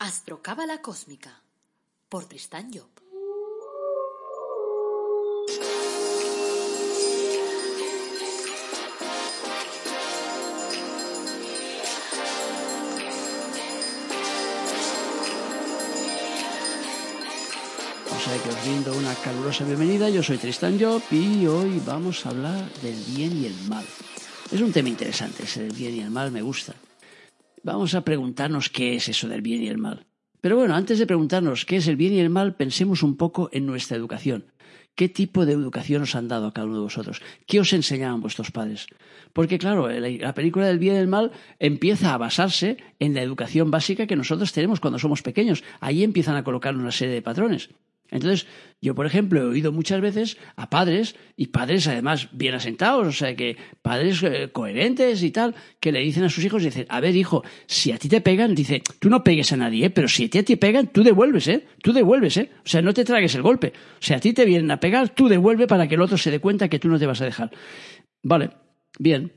Astrocábala Cósmica por Tristán Job. O sea que os brindo una calurosa bienvenida. Yo soy Tristan Job y hoy vamos a hablar del bien y el mal. Es un tema interesante, ese del bien y el mal me gusta. Vamos a preguntarnos qué es eso del bien y el mal. Pero bueno, antes de preguntarnos qué es el bien y el mal, pensemos un poco en nuestra educación. ¿Qué tipo de educación os han dado a cada uno de vosotros? ¿Qué os enseñaban vuestros padres? Porque claro, la película del bien y el mal empieza a basarse en la educación básica que nosotros tenemos cuando somos pequeños. Ahí empiezan a colocar una serie de patrones. Entonces, yo, por ejemplo, he oído muchas veces a padres, y padres además bien asentados, o sea, que padres eh, coherentes y tal, que le dicen a sus hijos, dicen, a ver, hijo, si a ti te pegan, dice, tú no pegues a nadie, ¿eh? pero si a ti te pegan, tú devuelves, ¿eh? Tú devuelves, ¿eh? O sea, no te tragues el golpe. O sea, a ti te vienen a pegar, tú devuelve para que el otro se dé cuenta que tú no te vas a dejar. Vale, bien,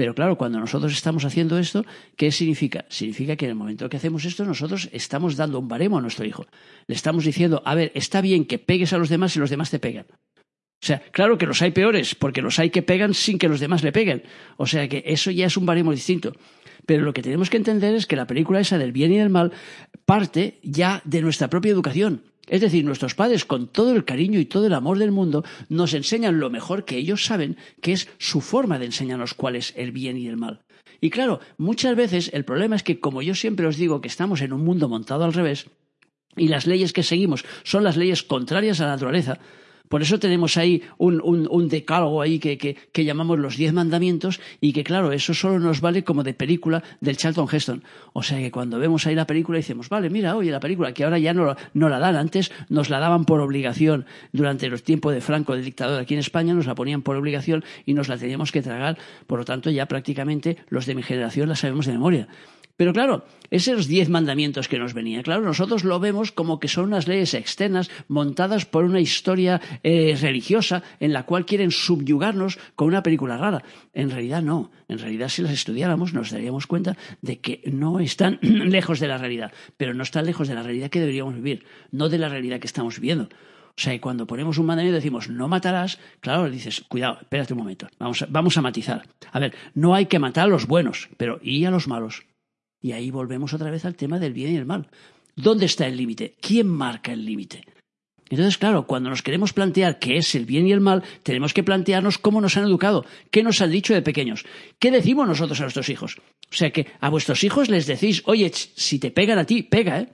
pero claro, cuando nosotros estamos haciendo esto, ¿qué significa? Significa que en el momento que hacemos esto, nosotros estamos dando un baremo a nuestro hijo. Le estamos diciendo, a ver, está bien que pegues a los demás y los demás te pegan. O sea, claro que los hay peores, porque los hay que pegan sin que los demás le peguen. O sea que eso ya es un baremo distinto. Pero lo que tenemos que entender es que la película esa del bien y del mal parte ya de nuestra propia educación. Es decir, nuestros padres, con todo el cariño y todo el amor del mundo, nos enseñan lo mejor que ellos saben, que es su forma de enseñarnos cuál es el bien y el mal. Y claro, muchas veces el problema es que, como yo siempre os digo, que estamos en un mundo montado al revés, y las leyes que seguimos son las leyes contrarias a la naturaleza, por eso tenemos ahí un, un, decálogo ahí que, que, llamamos los diez mandamientos y que, claro, eso solo nos vale como de película del Charlton Heston. O sea que cuando vemos ahí la película decimos, vale, mira, oye, la película, que ahora ya no, no la dan, antes nos la daban por obligación durante los tiempos de Franco, de dictador aquí en España, nos la ponían por obligación y nos la teníamos que tragar. Por lo tanto, ya prácticamente los de mi generación la sabemos de memoria. Pero claro, esos diez mandamientos que nos venían, claro, nosotros lo vemos como que son unas leyes externas montadas por una historia eh, religiosa en la cual quieren subyugarnos con una película rara. En realidad no. En realidad si las estudiáramos nos daríamos cuenta de que no están lejos de la realidad, pero no están lejos de la realidad que deberíamos vivir, no de la realidad que estamos viviendo. O sea, cuando ponemos un mandamiento y decimos no matarás, claro, dices, cuidado, espérate un momento, vamos a, vamos a matizar. A ver, no hay que matar a los buenos, pero ¿y a los malos? Y ahí volvemos otra vez al tema del bien y el mal. ¿Dónde está el límite? ¿Quién marca el límite? Entonces, claro, cuando nos queremos plantear qué es el bien y el mal, tenemos que plantearnos cómo nos han educado, qué nos han dicho de pequeños, qué decimos nosotros a nuestros hijos. O sea que a vuestros hijos les decís, oye, si te pegan a ti, pega, ¿eh?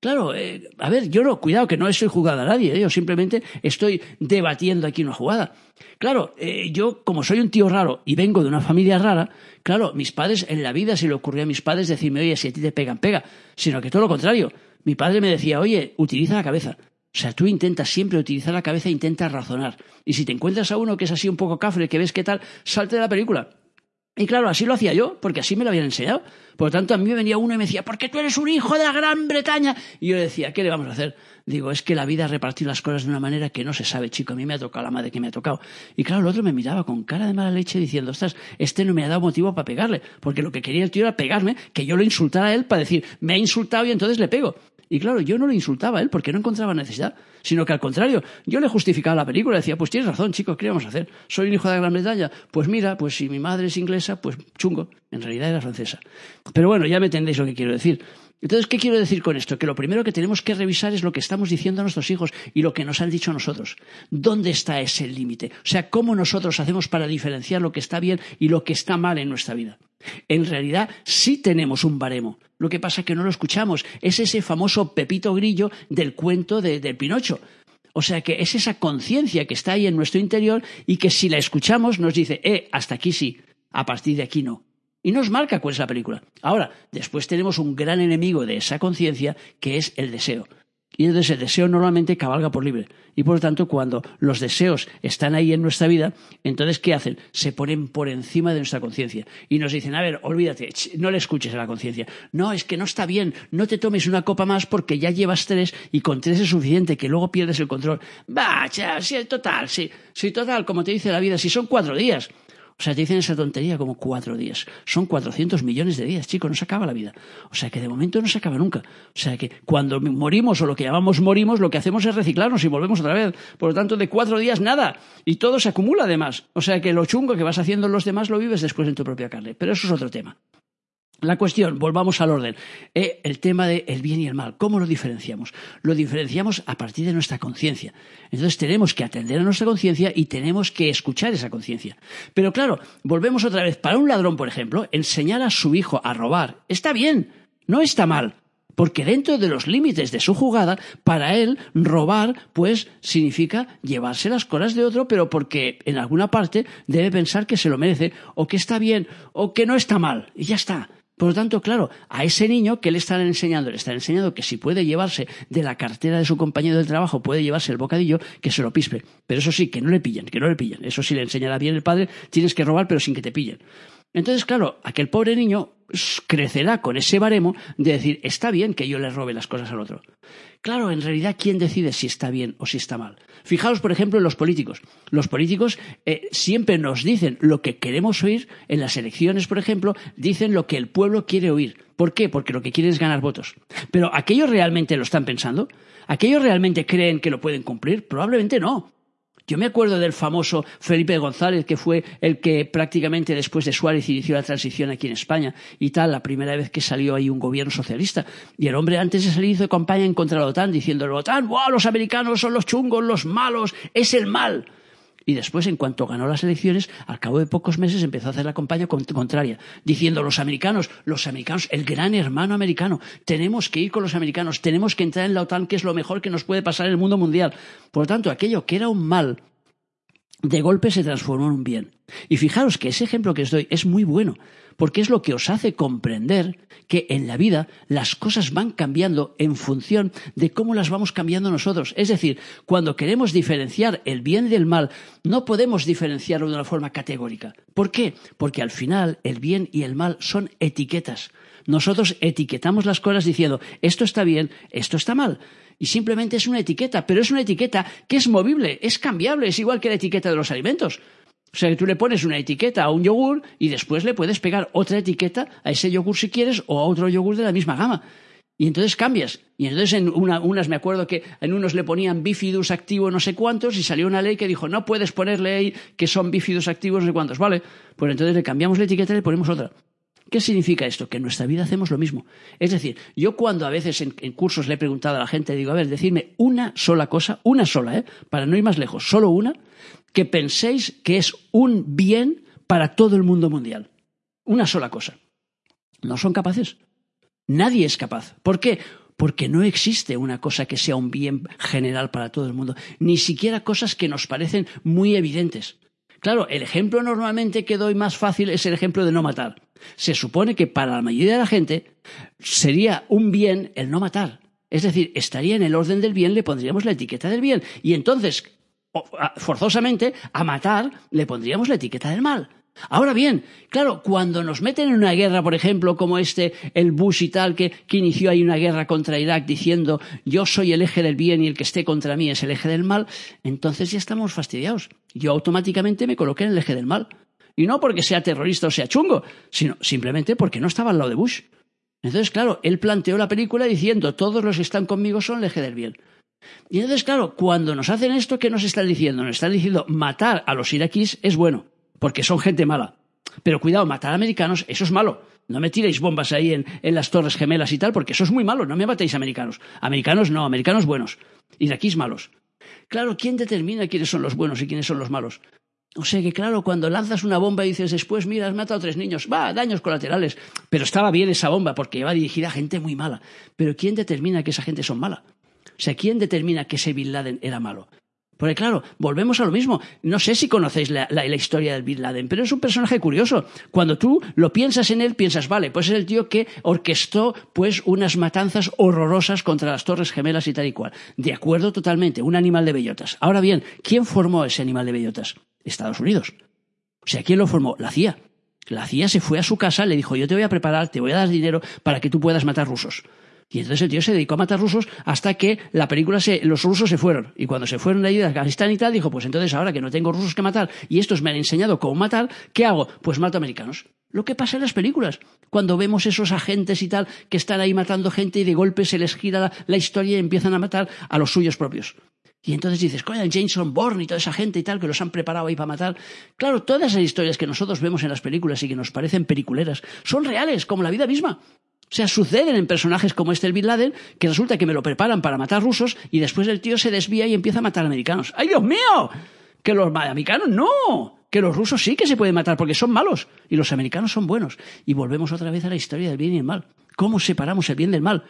Claro, eh, a ver, yo no, cuidado que no estoy jugando a nadie, ¿eh? yo simplemente estoy debatiendo aquí una jugada. Claro, eh, yo como soy un tío raro y vengo de una familia rara, claro, mis padres en la vida se le ocurrió a mis padres decirme, oye, si a ti te pegan, pega, sino que todo lo contrario. Mi padre me decía, oye, utiliza la cabeza. O sea, tú intentas siempre utilizar la cabeza e intentas razonar. Y si te encuentras a uno que es así un poco cafre, que ves qué tal, salte de la película. Y claro, así lo hacía yo, porque así me lo habían enseñado. Por lo tanto, a mí me venía uno y me decía, porque tú eres un hijo de la Gran Bretaña. Y yo decía, ¿qué le vamos a hacer? Digo, es que la vida ha repartido las cosas de una manera que no se sabe, chico. A mí me ha tocado la madre que me ha tocado. Y claro, el otro me miraba con cara de mala leche diciendo, ostras, este no me ha dado motivo para pegarle. Porque lo que quería el tío era pegarme, que yo lo insultara a él para decir, me ha insultado y entonces le pego. Y claro, yo no le insultaba a él porque no encontraba necesidad, sino que al contrario, yo le justificaba la película, decía, pues tienes razón, chicos, ¿qué vamos a hacer? Soy un hijo de Gran Bretaña, pues mira, pues si mi madre es inglesa, pues chungo, en realidad era francesa. Pero bueno, ya me entendéis lo que quiero decir. Entonces, ¿qué quiero decir con esto? Que lo primero que tenemos que revisar es lo que estamos diciendo a nuestros hijos y lo que nos han dicho a nosotros. ¿Dónde está ese límite? O sea, ¿cómo nosotros hacemos para diferenciar lo que está bien y lo que está mal en nuestra vida? En realidad, sí tenemos un baremo. Lo que pasa es que no lo escuchamos. Es ese famoso Pepito Grillo del cuento de, del Pinocho. O sea que es esa conciencia que está ahí en nuestro interior y que si la escuchamos nos dice, eh, hasta aquí sí, a partir de aquí no. Y nos marca cuál es la película. Ahora, después tenemos un gran enemigo de esa conciencia que es el deseo. Y entonces el deseo normalmente cabalga por libre. Y por lo tanto, cuando los deseos están ahí en nuestra vida, entonces, ¿qué hacen? Se ponen por encima de nuestra conciencia. Y nos dicen, a ver, olvídate, no le escuches a la conciencia. No, es que no está bien, no te tomes una copa más porque ya llevas tres y con tres es suficiente, que luego pierdes el control. Vaya, sí, total, sí, sí, total, como te dice la vida, si son cuatro días. O sea, te dicen esa tontería como cuatro días. Son 400 millones de días, chicos, no se acaba la vida. O sea, que de momento no se acaba nunca. O sea, que cuando morimos o lo que llamamos morimos, lo que hacemos es reciclarnos y volvemos otra vez. Por lo tanto, de cuatro días nada. Y todo se acumula además. O sea, que lo chungo que vas haciendo los demás lo vives después en tu propia carne. Pero eso es otro tema. La cuestión, volvamos al orden, eh, el tema del bien y el mal. ¿Cómo lo diferenciamos? Lo diferenciamos a partir de nuestra conciencia. Entonces tenemos que atender a nuestra conciencia y tenemos que escuchar esa conciencia. Pero claro, volvemos otra vez. Para un ladrón, por ejemplo, enseñar a su hijo a robar está bien, no está mal. Porque dentro de los límites de su jugada, para él robar, pues significa llevarse las cosas de otro, pero porque en alguna parte debe pensar que se lo merece, o que está bien, o que no está mal. Y ya está. Por lo tanto, claro, a ese niño que le están enseñando, le están enseñando que si puede llevarse de la cartera de su compañero del trabajo, puede llevarse el bocadillo, que se lo pispe. Pero eso sí, que no le pillen, que no le pillen. Eso sí le enseñará bien el padre, tienes que robar, pero sin que te pillen. Entonces, claro, aquel pobre niño crecerá con ese baremo de decir, está bien que yo le robe las cosas al otro. Claro, en realidad, ¿quién decide si está bien o si está mal? Fijaos, por ejemplo, en los políticos. Los políticos eh, siempre nos dicen lo que queremos oír. En las elecciones, por ejemplo, dicen lo que el pueblo quiere oír. ¿Por qué? Porque lo que quieren es ganar votos. Pero ¿aquellos realmente lo están pensando? ¿Aquellos realmente creen que lo pueden cumplir? Probablemente no. Yo me acuerdo del famoso Felipe González, que fue el que prácticamente después de Suárez inició la transición aquí en España y tal, la primera vez que salió ahí un gobierno socialista. Y el hombre antes de salir hizo campaña en contra de la OTAN, diciendo, la OTAN, wow, los americanos son los chungos, los malos, es el mal y después, en cuanto ganó las elecciones, al cabo de pocos meses empezó a hacer la campaña contraria, diciendo los americanos, los americanos, el gran hermano americano, tenemos que ir con los americanos, tenemos que entrar en la OTAN, que es lo mejor que nos puede pasar en el mundo mundial. Por lo tanto, aquello que era un mal, de golpe se transformó en un bien. Y fijaros que ese ejemplo que os doy es muy bueno, porque es lo que os hace comprender que en la vida las cosas van cambiando en función de cómo las vamos cambiando nosotros. Es decir, cuando queremos diferenciar el bien del mal, no podemos diferenciarlo de una forma categórica. ¿Por qué? Porque al final el bien y el mal son etiquetas. Nosotros etiquetamos las cosas diciendo esto está bien, esto está mal. Y simplemente es una etiqueta, pero es una etiqueta que es movible, es cambiable, es igual que la etiqueta de los alimentos. O sea, que tú le pones una etiqueta a un yogur y después le puedes pegar otra etiqueta a ese yogur si quieres o a otro yogur de la misma gama. Y entonces cambias. Y entonces en unas me acuerdo que en unos le ponían bifidus activo no sé cuántos y salió una ley que dijo no puedes ponerle ahí que son bifidus activos no sé cuántos. Vale, pues entonces le cambiamos la etiqueta y le ponemos otra. ¿Qué significa esto? Que en nuestra vida hacemos lo mismo. Es decir, yo cuando a veces en, cursos le he preguntado a la gente, digo, a ver, decidme una sola cosa, una sola, ¿eh? para no ir más lejos, solo una, que penséis que es un bien para todo el mundo mundial. Una sola cosa. No son capaces. Nadie es capaz. ¿Por qué? Porque no existe una cosa que sea un bien general para todo el mundo, ni siquiera cosas que nos parecen muy evidentes. Claro, el ejemplo normalmente que doy más fácil es el ejemplo de no matar. Se supone que para la mayoría de la gente sería un bien el no matar. Es decir, estaría en el orden del bien, le pondríamos la etiqueta del bien. Y entonces, forzosamente, a matar le pondríamos la etiqueta del mal. Ahora bien, claro, cuando nos meten en una guerra, por ejemplo, como este, el Bush y tal, que, que, inició ahí una guerra contra Irak diciendo yo soy el eje del bien y el que esté contra mí es el eje del mal, entonces ya estamos fastidiados. Yo automáticamente me coloqué en el eje del mal. Y no porque sea terrorista o sea chungo, sino simplemente porque no estaba al lado de Bush. Entonces, claro, él planteó la película diciendo todos los que están conmigo son el eje del bien. Y entonces, claro, cuando nos hacen esto, ¿qué nos están diciendo? Nos están diciendo matar a los iraquíes es bueno, porque son gente mala. Pero cuidado, matar a americanos, eso es malo. No me tiréis bombas ahí en, las Torres Gemelas y tal, porque eso es muy malo. No me matéis americanos. Americanos no, americanos buenos. Iraquíes malos. Claro, ¿quién determina quiénes son los buenos y quiénes son los malos? O sea que, claro, cuando lanzas una bomba y dices después, mira, has matado a tres niños, va, daños colaterales. Pero estaba bien esa bomba porque iba dirigida a gente muy mala. Pero ¿quién determina que esa gente son mala? O sea, ¿quién determina que ese Bin Laden era malo? Porque claro, volvemos a lo mismo. No sé si conocéis la, historia del Bin Laden, pero es un personaje curioso. Cuando tú lo piensas en él, piensas, vale, pues es el tío que orquestó pues unas matanzas horrorosas contra las Torres Gemelas y tal y cual. De acuerdo totalmente, un animal de bellotas. Ahora bien, ¿quién formó ese animal de bellotas? Estados Unidos. O sea, ¿quién lo formó? La CIA. La CIA se fue a su casa, le dijo, yo te voy a preparar, te voy a dar dinero para que tú puedas matar rusos. Y entonces el tío se dedicó a matar rusos hasta que la película se, los rusos se fueron. Y cuando se fueron de allí de Afganistán y tal, dijo, pues entonces ahora que no tengo rusos que matar y estos me han enseñado cómo matar, ¿qué hago? Pues mato americanos. Lo que pasa en las películas. Cuando vemos esos agentes y tal que están ahí matando gente y de golpe se les gira la, la historia y empiezan a matar a los suyos propios. Y entonces dices, coño, Jameson Bourne y toda esa gente y tal que los han preparado ahí para matar. Claro, todas esas historias que nosotros vemos en las películas y que nos parecen peliculeras son reales, como la vida misma. O sea, suceden en personajes como este el Bin Laden, que resulta que me lo preparan para matar rusos y después el tío se desvía y empieza a matar americanos. ¡Ay, Dios mío! Que los americanos no. Que los rusos sí que se pueden matar porque son malos y los americanos son buenos. Y volvemos otra vez a la historia del bien y el mal. ¿Cómo separamos el bien del mal?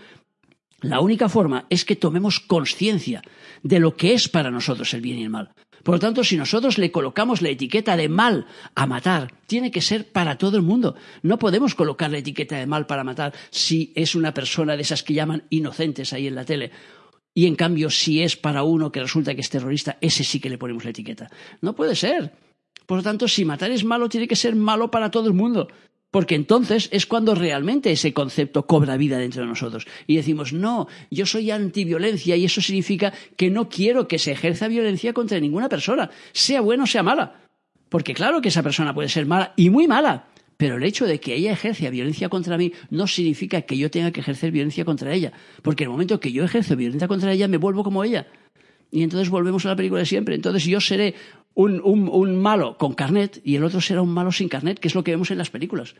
La única forma es que tomemos conciencia de lo que es para nosotros el bien y el mal. Por lo tanto, si nosotros le colocamos la etiqueta de mal a matar, tiene que ser para todo el mundo. No podemos colocar la etiqueta de mal para matar si es una persona de esas que llaman inocentes ahí en la tele. Y en cambio, si es para uno que resulta que es terrorista, ese sí que le ponemos la etiqueta. No puede ser. Por lo tanto, si matar es malo, tiene que ser malo para todo el mundo. Porque entonces es cuando realmente ese concepto cobra vida dentro de nosotros. Y decimos, no, yo soy antiviolencia y eso significa que no quiero que se ejerza violencia contra ninguna persona, sea buena o sea mala. Porque claro que esa persona puede ser mala y muy mala, pero el hecho de que ella ejerza violencia contra mí no significa que yo tenga que ejercer violencia contra ella. Porque el momento que yo ejerzo violencia contra ella, me vuelvo como ella. Y entonces volvemos a la película de siempre. Entonces yo seré un, malo con carnet y el otro será un malo sin carnet, que es lo que vemos en las películas.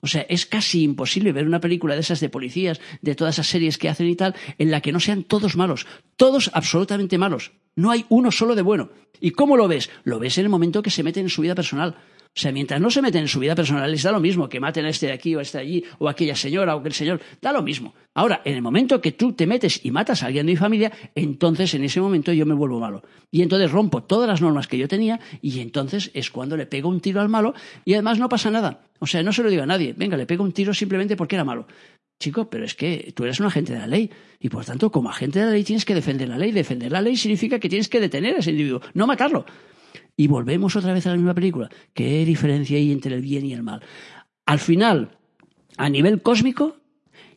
O sea, es casi imposible ver una película de esas de policías, de todas esas series que hacen y tal, en la que no sean todos malos, todos absolutamente malos. No hay uno solo de bueno. ¿Y cómo lo ves? Lo ves en el momento que se meten en su vida personal. O sea, mientras no se meten en su vida personal, les da lo mismo que maten a este de aquí o a este de allí, o a aquella señora o aquel señor, da lo mismo. Ahora, en el momento que tú te metes y matas a alguien de mi familia, entonces en ese momento yo me vuelvo malo. Y entonces rompo todas las normas que yo tenía, y entonces es cuando le pego un tiro al malo, y además no pasa nada. O sea, no se lo digo a nadie, venga, le pego un tiro simplemente porque era malo. Chico, pero es que tú eres un agente de la ley y por tanto, como agente de la ley tienes que defender la ley. Defender la ley significa que tienes que detener a ese individuo, no matarlo. Y volvemos otra vez a la misma película. ¿Qué diferencia hay entre el bien y el mal? Al final, a nivel cósmico,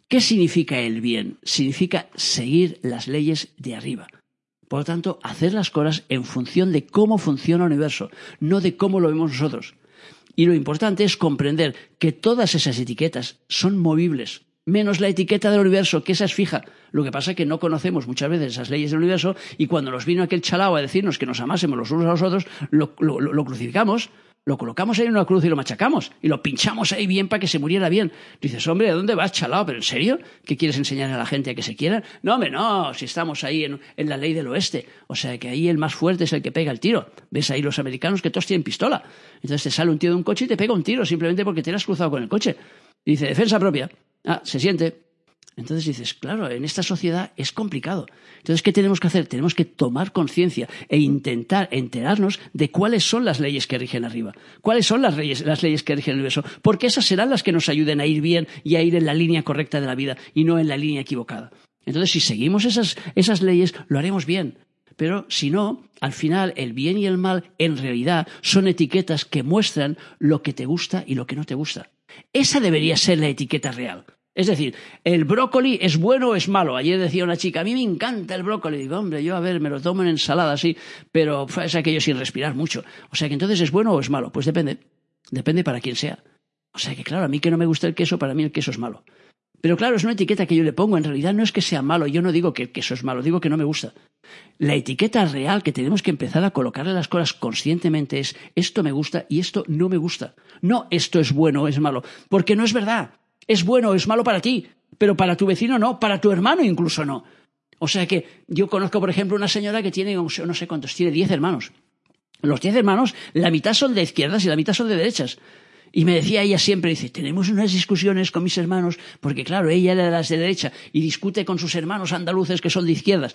¿qué significa el bien? Significa seguir las leyes de arriba. Por lo tanto, hacer las cosas en función de cómo funciona el universo, no de cómo lo vemos nosotros. Y lo importante es comprender que todas esas etiquetas son movibles, menos la etiqueta del universo, que esa es fija. Lo que pasa es que no conocemos muchas veces esas leyes del universo y cuando nos vino aquel chalao a decirnos que nos amásemos los unos a los otros, lo, crucificamos, lo colocamos ahí en una cruz y lo machacamos y lo pinchamos ahí bien para que se muriera bien. Dices, hombre, ¿a dónde vas, chalao? ¿Pero en serio? ¿Qué quieres enseñar a la gente a que se quieran? No, hombre, no, si estamos ahí en, la ley del oeste. O sea, que ahí el más fuerte es el que pega el tiro. Ves ahí los americanos que todos tienen pistola. Entonces te sale un tío de un coche y te pega un tiro simplemente porque te has cruzado con el coche. Y dice, defensa propia. Ah, se siente. Entonces dices, claro, en esta sociedad es complicado. Entonces, ¿qué tenemos que hacer? Tenemos que tomar conciencia e intentar enterarnos de cuáles son las leyes que rigen arriba, cuáles son las leyes, las leyes que rigen el universo, porque esas serán las que nos ayuden a ir bien y a ir en la línea correcta de la vida y no en la línea equivocada. Entonces, si seguimos esas, esas leyes, lo haremos bien. Pero si no, al final el bien y el mal en realidad son etiquetas que muestran lo que te gusta y lo que no te gusta. Esa debería ser la etiqueta real. Es decir, ¿el brócoli es bueno o es malo? Ayer decía una chica, a mí me encanta el brócoli. Digo, hombre, yo a ver, me lo tomo en ensalada, sí, pero es aquello sin respirar mucho. O sea que entonces es bueno o es malo. Pues depende. Depende para quién sea. O sea que claro, a mí que no me gusta el queso, para mí el queso es malo. Pero claro, es una etiqueta que yo le pongo. En realidad no es que sea malo, yo no digo que el queso es malo, digo que no me gusta. La etiqueta real que tenemos que empezar a colocarle las cosas conscientemente es esto me gusta y esto no me gusta. No esto es bueno o es malo, porque no es verdad es bueno o es malo para ti, pero para tu vecino no, para tu hermano incluso no. O sea que yo conozco, por ejemplo, una señora que tiene, no sé cuántos, tiene diez hermanos. Los diez hermanos, la mitad son de izquierdas y la mitad son de derechas. Y me decía ella siempre, dice, tenemos unas discusiones con mis hermanos, porque claro, ella era de las de derecha y discute con sus hermanos andaluces que son de izquierdas.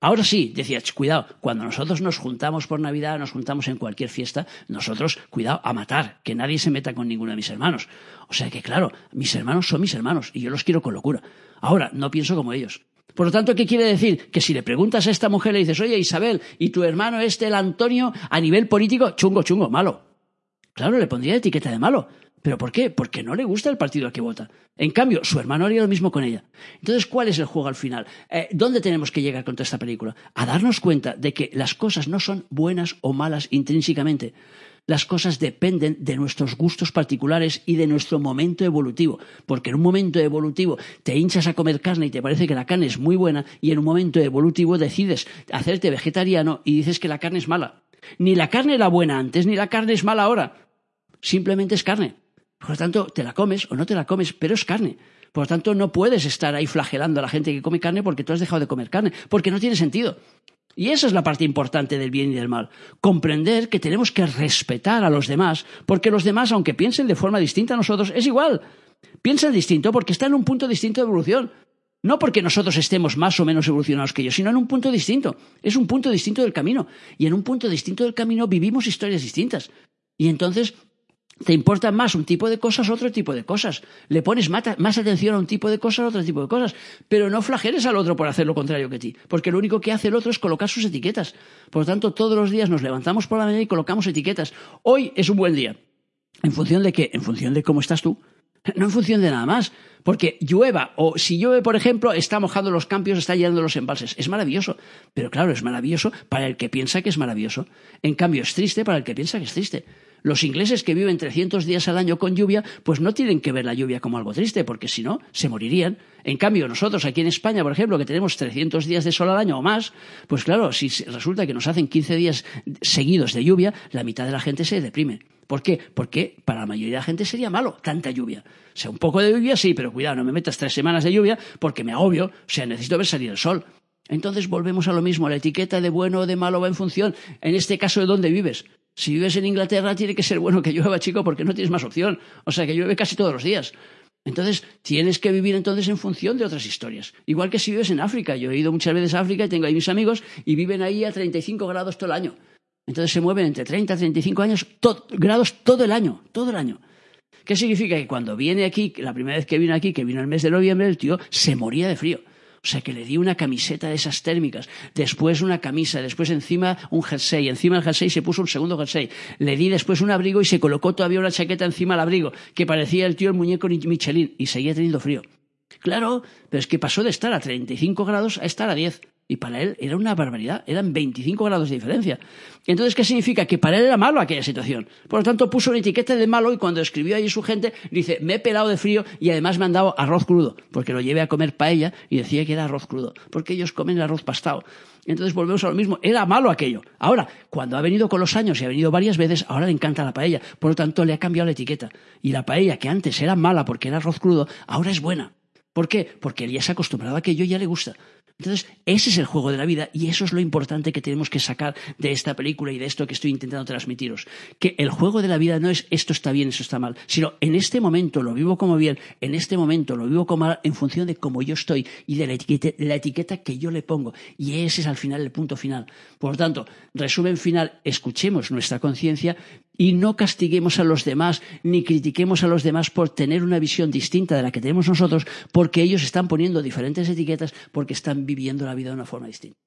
Ahora sí, decía, cuidado, cuando nosotros nos juntamos por Navidad, nos juntamos en cualquier fiesta, nosotros, cuidado, a matar, que nadie se meta con ninguno de mis hermanos. O sea que, claro, mis hermanos son mis hermanos y yo los quiero con locura. Ahora, no pienso como ellos. Por lo tanto, ¿qué quiere decir? Que si le preguntas a esta mujer, le dices, oye, Isabel, ¿y tu hermano este, el Antonio, a nivel político, chungo, chungo, malo? Claro, le pondría etiqueta de malo. ¿Pero por qué? Porque no le gusta el partido al que vota. En cambio, su hermano haría lo mismo con ella. Entonces, ¿cuál es el juego al final? Eh, ¿Dónde tenemos que llegar con esta película? A darnos cuenta de que las cosas no son buenas o malas intrínsecamente. Las cosas dependen de nuestros gustos particulares y de nuestro momento evolutivo. Porque en un momento evolutivo te hinchas a comer carne y te parece que la carne es muy buena y en un momento evolutivo decides hacerte vegetariano y dices que la carne es mala. Ni la carne era buena antes, ni la carne es mala ahora. Simplemente es carne. Por lo tanto, te la comes o no te la comes, pero es carne. Por lo tanto, no puedes estar ahí flagelando a la gente que come carne porque tú has dejado de comer carne, porque no tiene sentido. Y esa es la parte importante del bien y del mal. Comprender que tenemos que respetar a los demás, porque los demás, aunque piensen de forma distinta a nosotros, es igual. Piensan distinto porque están en un punto distinto de evolución. No porque nosotros estemos más o menos evolucionados que ellos, sino en un punto distinto. Es un punto distinto del camino. Y en un punto distinto del camino vivimos historias distintas. Y entonces te importa más un tipo de cosas, otro tipo de cosas. Le pones más atención a un tipo de cosas, otro tipo de cosas. Pero no flageles al otro por hacer lo contrario que ti. Porque lo único que hace el otro es colocar sus etiquetas. Por lo tanto, todos los días nos levantamos por la mañana y colocamos etiquetas. Hoy es un buen día. ¿En función de qué? En función de cómo estás tú. No en función de nada más. Porque llueva, o si llueve, por ejemplo, está mojando los campios, está llenando los embalses. Es maravilloso. Pero claro, es maravilloso para el que piensa que es maravilloso. En cambio, es triste para el que piensa que es triste. Los ingleses que viven 300 días al año con lluvia, pues no tienen que ver la lluvia como algo triste, porque si no, se morirían. En cambio, nosotros aquí en España, por ejemplo, que tenemos 300 días de sol al año o más, pues claro, si resulta que nos hacen 15 días seguidos de lluvia, la mitad de la gente se deprime. ¿Por qué? Porque para la mayoría de la gente sería malo tanta lluvia. O sea, un poco de lluvia sí, pero cuidado, no me metas tres semanas de lluvia porque me agobio. O sea, necesito ver salir el sol. Entonces volvemos a lo mismo. La etiqueta de bueno o de malo va en función, en este caso, de dónde vives. Si vives en Inglaterra, tiene que ser bueno que llueva, chico, porque no tienes más opción. O sea, que llueve casi todos los días. Entonces, tienes que vivir entonces en función de otras historias. Igual que si vives en África. Yo he ido muchas veces a África y tengo ahí mis amigos y viven ahí a 35 grados todo el año. Entonces se mueven entre 30 y 35 años, grados todo el año, todo el año. ¿Qué significa? Que cuando viene aquí, la primera vez que vino aquí, que vino el mes de noviembre, el tío se moría de frío. O sea, que le di una camiseta de esas térmicas, después una camisa, después encima un jersey, encima del jersey se puso un segundo jersey, le di después un abrigo y se colocó todavía una chaqueta encima del abrigo, que parecía el tío el muñeco Michelin, y seguía teniendo frío. Claro, pero es que pasó de estar a 35 grados a estar a 10. Y para él era una barbaridad, eran 25 grados de diferencia. Entonces, ¿qué significa? Que para él era malo aquella situación. Por lo tanto, puso una etiqueta de malo y cuando escribió ahí su gente, dice, me he pelado de frío y además me han dado arroz crudo, porque lo llevé a comer paella y decía que era arroz crudo, porque ellos comen arroz pastado. Entonces volvemos a lo mismo, era malo aquello. Ahora, cuando ha venido con los años y ha venido varias veces, ahora le encanta la paella. Por lo tanto, le ha cambiado la etiqueta. Y la paella, que antes era mala porque era arroz crudo, ahora es buena. ¿Por qué? Porque él ya se ha acostumbrado a que yo ya le gusta. Entonces, ese es el juego de la vida y eso es lo importante que tenemos que sacar de esta película y de esto que estoy intentando transmitiros. Que el juego de la vida no es esto está bien, esto está mal, sino en este momento lo vivo como bien, en este momento lo vivo como mal en función de cómo yo estoy y de la etiqueta, la etiqueta que yo le pongo. Y ese es al final el punto final. Por lo tanto, resumen final, escuchemos nuestra conciencia y no castiguemos a los demás ni critiquemos a los demás por tener una visión distinta de la que tenemos nosotros porque ellos están poniendo diferentes etiquetas porque están viviendo la vida de una forma distinta.